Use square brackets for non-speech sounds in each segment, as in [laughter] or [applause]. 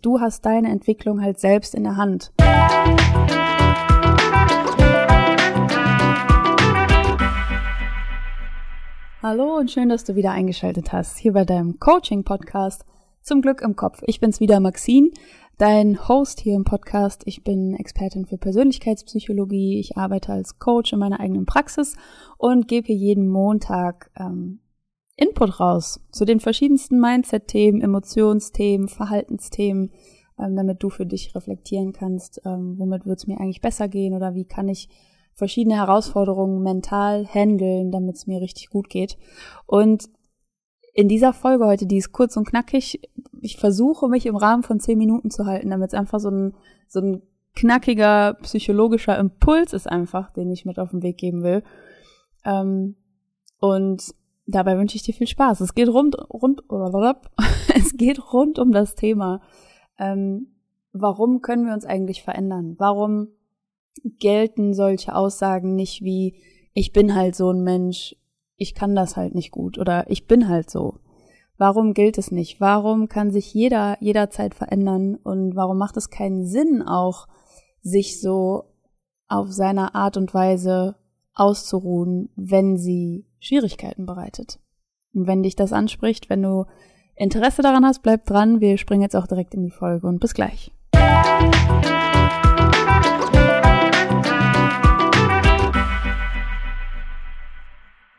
Du hast deine Entwicklung halt selbst in der Hand. Hallo und schön, dass du wieder eingeschaltet hast hier bei deinem Coaching-Podcast zum Glück im Kopf. Ich bin's wieder, Maxine, dein Host hier im Podcast. Ich bin Expertin für Persönlichkeitspsychologie. Ich arbeite als Coach in meiner eigenen Praxis und gebe hier jeden Montag ähm, Input raus zu den verschiedensten Mindset-Themen, Emotionsthemen, Verhaltensthemen, ähm, damit du für dich reflektieren kannst, ähm, womit wird es mir eigentlich besser gehen oder wie kann ich verschiedene Herausforderungen mental handeln, damit es mir richtig gut geht. Und in dieser Folge heute, die ist kurz und knackig, ich versuche mich im Rahmen von zehn Minuten zu halten, damit es einfach so ein, so ein knackiger psychologischer Impuls ist einfach, den ich mit auf den Weg geben will. Ähm, und dabei wünsche ich dir viel Spaß. Es geht rund, rund, [laughs] es geht rund um das Thema. Ähm, warum können wir uns eigentlich verändern? Warum gelten solche Aussagen nicht wie, ich bin halt so ein Mensch, ich kann das halt nicht gut oder ich bin halt so. Warum gilt es nicht? Warum kann sich jeder jederzeit verändern und warum macht es keinen Sinn auch, sich so auf seiner Art und Weise auszuruhen, wenn sie Schwierigkeiten bereitet. Und wenn dich das anspricht, wenn du Interesse daran hast, bleib dran. Wir springen jetzt auch direkt in die Folge und bis gleich.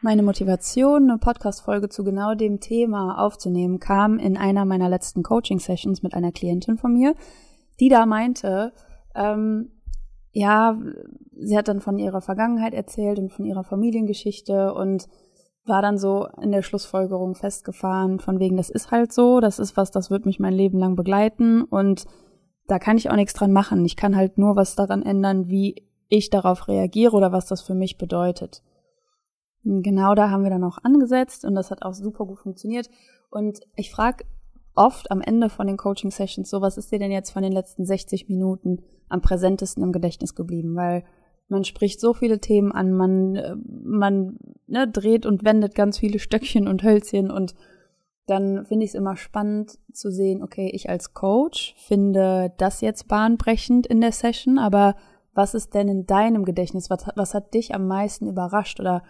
Meine Motivation, eine Podcast-Folge zu genau dem Thema aufzunehmen, kam in einer meiner letzten Coaching-Sessions mit einer Klientin von mir, die da meinte, ähm, ja, sie hat dann von ihrer Vergangenheit erzählt und von ihrer Familiengeschichte und war dann so in der Schlussfolgerung festgefahren, von wegen, das ist halt so, das ist was, das wird mich mein Leben lang begleiten und da kann ich auch nichts dran machen. Ich kann halt nur was daran ändern, wie ich darauf reagiere oder was das für mich bedeutet. Genau da haben wir dann auch angesetzt und das hat auch super gut funktioniert. Und ich frage oft am Ende von den Coaching-Sessions so, was ist dir denn jetzt von den letzten 60 Minuten am präsentesten im Gedächtnis geblieben? Weil man spricht so viele Themen an, man, äh, man ne, dreht und wendet ganz viele [laughs] Stöckchen und Hölzchen und dann finde ich es immer spannend zu sehen, okay, ich als Coach finde das jetzt bahnbrechend in der Session, aber was ist denn in deinem Gedächtnis? Was, was hat dich am meisten überrascht oder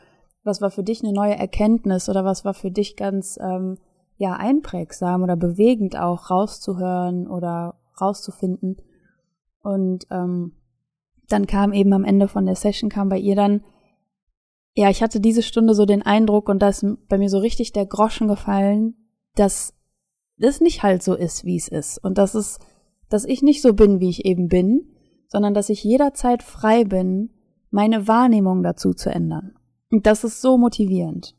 was war für dich eine neue Erkenntnis oder was war für dich ganz ähm, ja einprägsam oder bewegend auch rauszuhören oder rauszufinden? Und ähm, dann kam eben am Ende von der Session, kam bei ihr dann, ja, ich hatte diese Stunde so den Eindruck und da ist bei mir so richtig der Groschen gefallen, dass das nicht halt so ist, wie es ist. Und dass es, dass ich nicht so bin, wie ich eben bin, sondern dass ich jederzeit frei bin, meine Wahrnehmung dazu zu ändern. Und das ist so motivierend.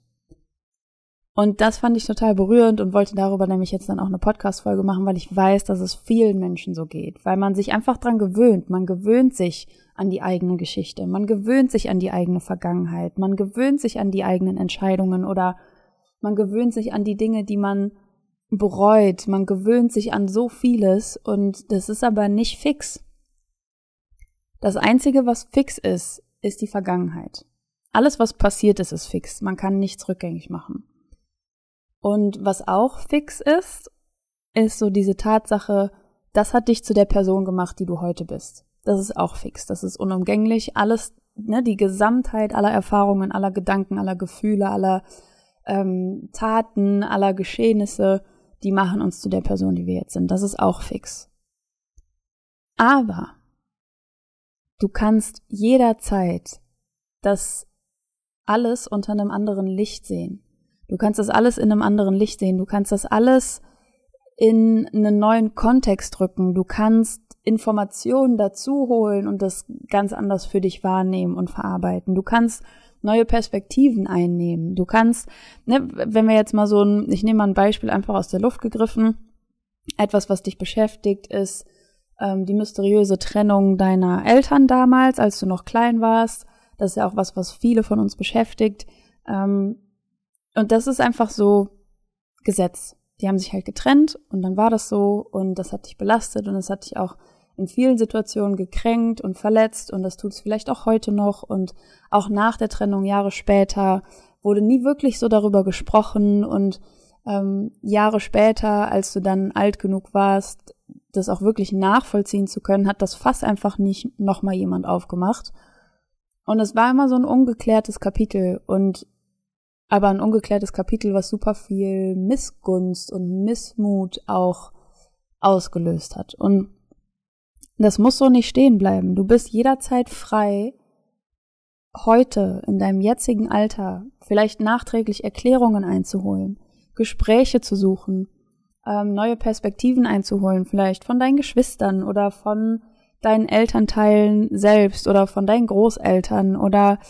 Und das fand ich total berührend und wollte darüber nämlich jetzt dann auch eine Podcast-Folge machen, weil ich weiß, dass es vielen Menschen so geht, weil man sich einfach dran gewöhnt. Man gewöhnt sich an die eigene Geschichte. Man gewöhnt sich an die eigene Vergangenheit. Man gewöhnt sich an die eigenen Entscheidungen oder man gewöhnt sich an die Dinge, die man bereut. Man gewöhnt sich an so vieles und das ist aber nicht fix. Das einzige, was fix ist, ist die Vergangenheit. Alles, was passiert ist, ist fix. Man kann nichts rückgängig machen. Und was auch fix ist, ist so diese Tatsache, das hat dich zu der Person gemacht, die du heute bist. Das ist auch fix. Das ist unumgänglich. Alles, ne, die Gesamtheit aller Erfahrungen, aller Gedanken, aller Gefühle, aller ähm, Taten, aller Geschehnisse, die machen uns zu der Person, die wir jetzt sind. Das ist auch fix. Aber du kannst jederzeit das alles unter einem anderen Licht sehen. Du kannst das alles in einem anderen Licht sehen. Du kannst das alles in einen neuen Kontext rücken. Du kannst Informationen dazu holen und das ganz anders für dich wahrnehmen und verarbeiten. Du kannst neue Perspektiven einnehmen. Du kannst, ne, wenn wir jetzt mal so ein, ich nehme mal ein Beispiel einfach aus der Luft gegriffen, etwas, was dich beschäftigt, ist ähm, die mysteriöse Trennung deiner Eltern damals, als du noch klein warst. Das ist ja auch was, was viele von uns beschäftigt. Ähm, und das ist einfach so Gesetz. Die haben sich halt getrennt und dann war das so und das hat dich belastet und das hat dich auch in vielen Situationen gekränkt und verletzt und das tut es vielleicht auch heute noch und auch nach der Trennung Jahre später wurde nie wirklich so darüber gesprochen und ähm, Jahre später, als du dann alt genug warst, das auch wirklich nachvollziehen zu können, hat das Fass einfach nicht nochmal jemand aufgemacht. Und es war immer so ein ungeklärtes Kapitel und aber ein ungeklärtes Kapitel, was super viel Missgunst und Missmut auch ausgelöst hat. Und das muss so nicht stehen bleiben. Du bist jederzeit frei, heute in deinem jetzigen Alter vielleicht nachträglich Erklärungen einzuholen, Gespräche zu suchen, ähm, neue Perspektiven einzuholen, vielleicht von deinen Geschwistern oder von deinen Elternteilen selbst oder von deinen Großeltern oder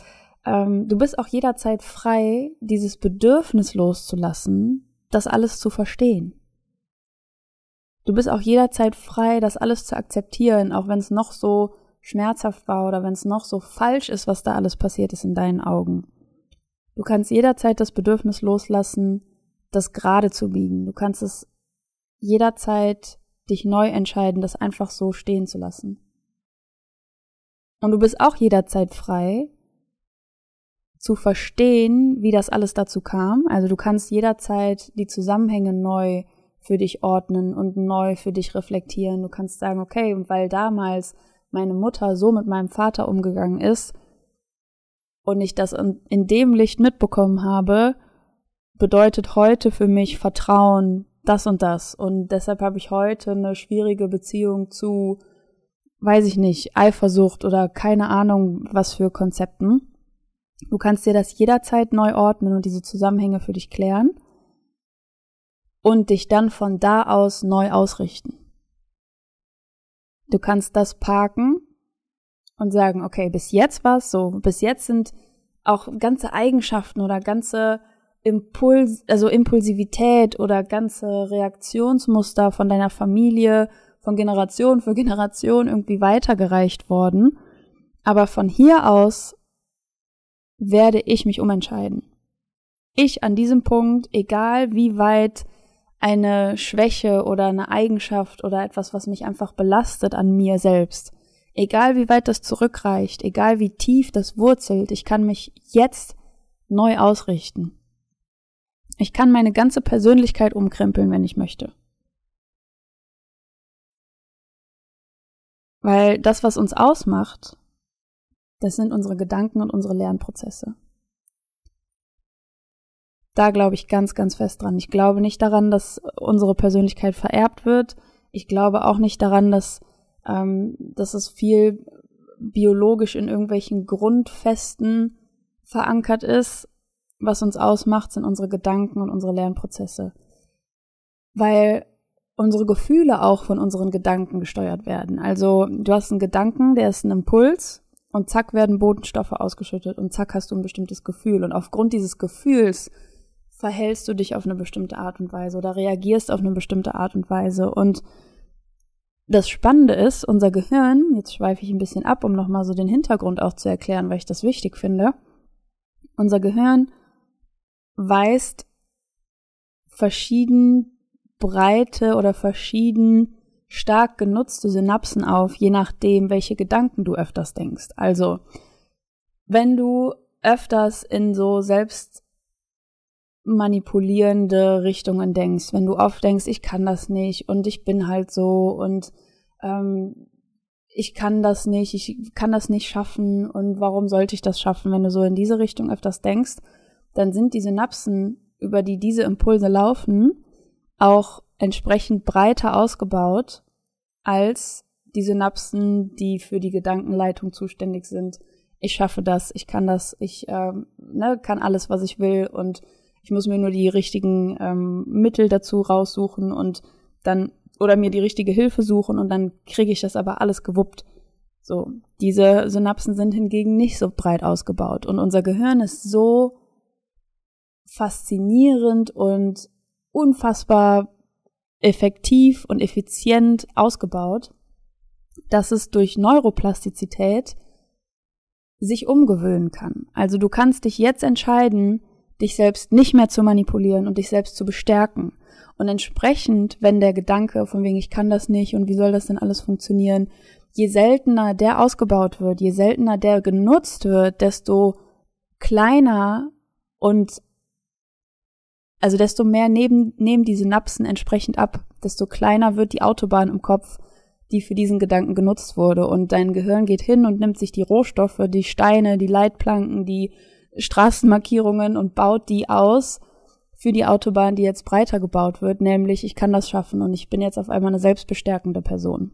ähm, du bist auch jederzeit frei, dieses Bedürfnis loszulassen, das alles zu verstehen. Du bist auch jederzeit frei, das alles zu akzeptieren, auch wenn es noch so schmerzhaft war oder wenn es noch so falsch ist, was da alles passiert ist in deinen Augen. Du kannst jederzeit das Bedürfnis loslassen, das gerade zu biegen. Du kannst es jederzeit dich neu entscheiden, das einfach so stehen zu lassen. Und du bist auch jederzeit frei zu verstehen, wie das alles dazu kam. Also du kannst jederzeit die Zusammenhänge neu für dich ordnen und neu für dich reflektieren. Du kannst sagen, okay, und weil damals meine Mutter so mit meinem Vater umgegangen ist und ich das in, dem Licht mitbekommen habe, bedeutet heute für mich Vertrauen, das und das. Und deshalb habe ich heute eine schwierige Beziehung zu, weiß ich nicht, Eifersucht oder keine Ahnung, was für Konzepten. Du kannst dir das jederzeit neu ordnen und diese Zusammenhänge für dich klären und dich dann von da aus neu ausrichten. Du kannst das parken und sagen, okay, bis jetzt war es so, bis jetzt sind auch ganze Eigenschaften oder ganze Impuls, also Impulsivität oder ganze Reaktionsmuster von deiner Familie von Generation für Generation irgendwie weitergereicht worden. Aber von hier aus werde ich mich umentscheiden. Ich an diesem Punkt, egal wie weit eine Schwäche oder eine Eigenschaft oder etwas, was mich einfach belastet an mir selbst, egal wie weit das zurückreicht, egal wie tief das wurzelt, ich kann mich jetzt neu ausrichten. Ich kann meine ganze Persönlichkeit umkrempeln, wenn ich möchte. Weil das, was uns ausmacht, das sind unsere Gedanken und unsere Lernprozesse. Da glaube ich ganz, ganz fest dran. Ich glaube nicht daran, dass unsere Persönlichkeit vererbt wird. Ich glaube auch nicht daran, dass, ähm, dass es viel biologisch in irgendwelchen Grundfesten verankert ist, was uns ausmacht, sind unsere Gedanken und unsere Lernprozesse. Weil unsere Gefühle auch von unseren Gedanken gesteuert werden. Also du hast einen Gedanken, der ist ein Impuls und zack werden Botenstoffe ausgeschüttet und zack hast du ein bestimmtes Gefühl. Und aufgrund dieses Gefühls verhältst du dich auf eine bestimmte Art und Weise oder reagierst auf eine bestimmte Art und Weise. Und das Spannende ist, unser Gehirn, jetzt schweife ich ein bisschen ab, um nochmal so den Hintergrund auch zu erklären, weil ich das wichtig finde. Unser Gehirn weist verschieden breite oder verschieden stark genutzte Synapsen auf, je nachdem, welche Gedanken du öfters denkst. Also, wenn du öfters in so selbst manipulierende Richtungen denkst, wenn du oft denkst, ich kann das nicht und ich bin halt so und ähm, ich kann das nicht, ich kann das nicht schaffen und warum sollte ich das schaffen, wenn du so in diese Richtung öfters denkst, dann sind die Synapsen, über die diese Impulse laufen, auch entsprechend breiter ausgebaut als die Synapsen, die für die Gedankenleitung zuständig sind. Ich schaffe das, ich kann das, ich ähm, ne, kann alles, was ich will und ich muss mir nur die richtigen ähm, Mittel dazu raussuchen und dann oder mir die richtige Hilfe suchen und dann kriege ich das aber alles gewuppt. So, diese Synapsen sind hingegen nicht so breit ausgebaut und unser Gehirn ist so faszinierend und unfassbar effektiv und effizient ausgebaut, dass es durch Neuroplastizität sich umgewöhnen kann. Also du kannst dich jetzt entscheiden, dich selbst nicht mehr zu manipulieren und dich selbst zu bestärken. Und entsprechend, wenn der Gedanke von wegen, ich kann das nicht und wie soll das denn alles funktionieren, je seltener der ausgebaut wird, je seltener der genutzt wird, desto kleiner und also desto mehr nehmen, nehmen die Synapsen entsprechend ab. desto kleiner wird die Autobahn im Kopf, die für diesen Gedanken genutzt wurde. Und dein Gehirn geht hin und nimmt sich die Rohstoffe, die Steine, die Leitplanken, die Straßenmarkierungen und baut die aus für die Autobahn, die jetzt breiter gebaut wird, nämlich ich kann das schaffen und ich bin jetzt auf einmal eine selbstbestärkende Person.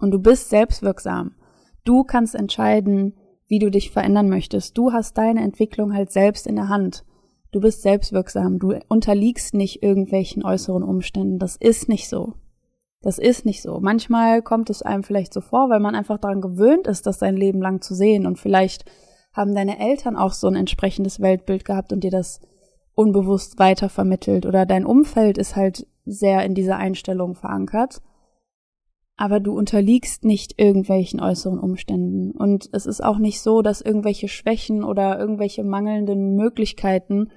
Und du bist selbstwirksam. Du kannst entscheiden, wie du dich verändern möchtest. Du hast deine Entwicklung halt selbst in der Hand. Du bist selbstwirksam. Du unterliegst nicht irgendwelchen äußeren Umständen. Das ist nicht so. Das ist nicht so. Manchmal kommt es einem vielleicht so vor, weil man einfach daran gewöhnt ist, das sein Leben lang zu sehen. Und vielleicht haben deine Eltern auch so ein entsprechendes Weltbild gehabt und dir das unbewusst weitervermittelt. Oder dein Umfeld ist halt sehr in dieser Einstellung verankert aber du unterliegst nicht irgendwelchen äußeren Umständen. Und es ist auch nicht so, dass irgendwelche Schwächen oder irgendwelche mangelnden Möglichkeiten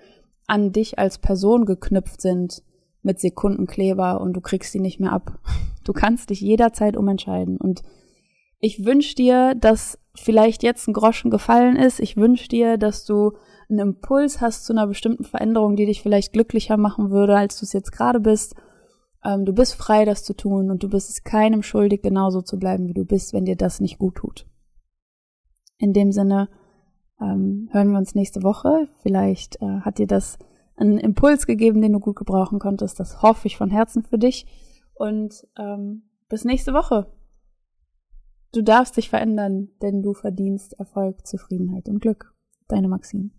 an dich als Person geknüpft sind mit Sekundenkleber und du kriegst sie nicht mehr ab. Du kannst dich jederzeit umentscheiden. Und ich wünsche dir, dass vielleicht jetzt ein Groschen gefallen ist. Ich wünsche dir, dass du einen Impuls hast zu einer bestimmten Veränderung, die dich vielleicht glücklicher machen würde, als du es jetzt gerade bist ähm, du bist frei, das zu tun und du bist es keinem schuldig, genauso zu bleiben, wie du bist, wenn dir das nicht gut tut. In dem Sinne ähm, hören wir uns nächste Woche. Vielleicht äh, hat dir das einen Impuls gegeben, den du gut gebrauchen konntest. Das hoffe ich von Herzen für dich. Und ähm, bis nächste Woche. Du darfst dich verändern, denn du verdienst Erfolg, Zufriedenheit und Glück. Deine Maxine.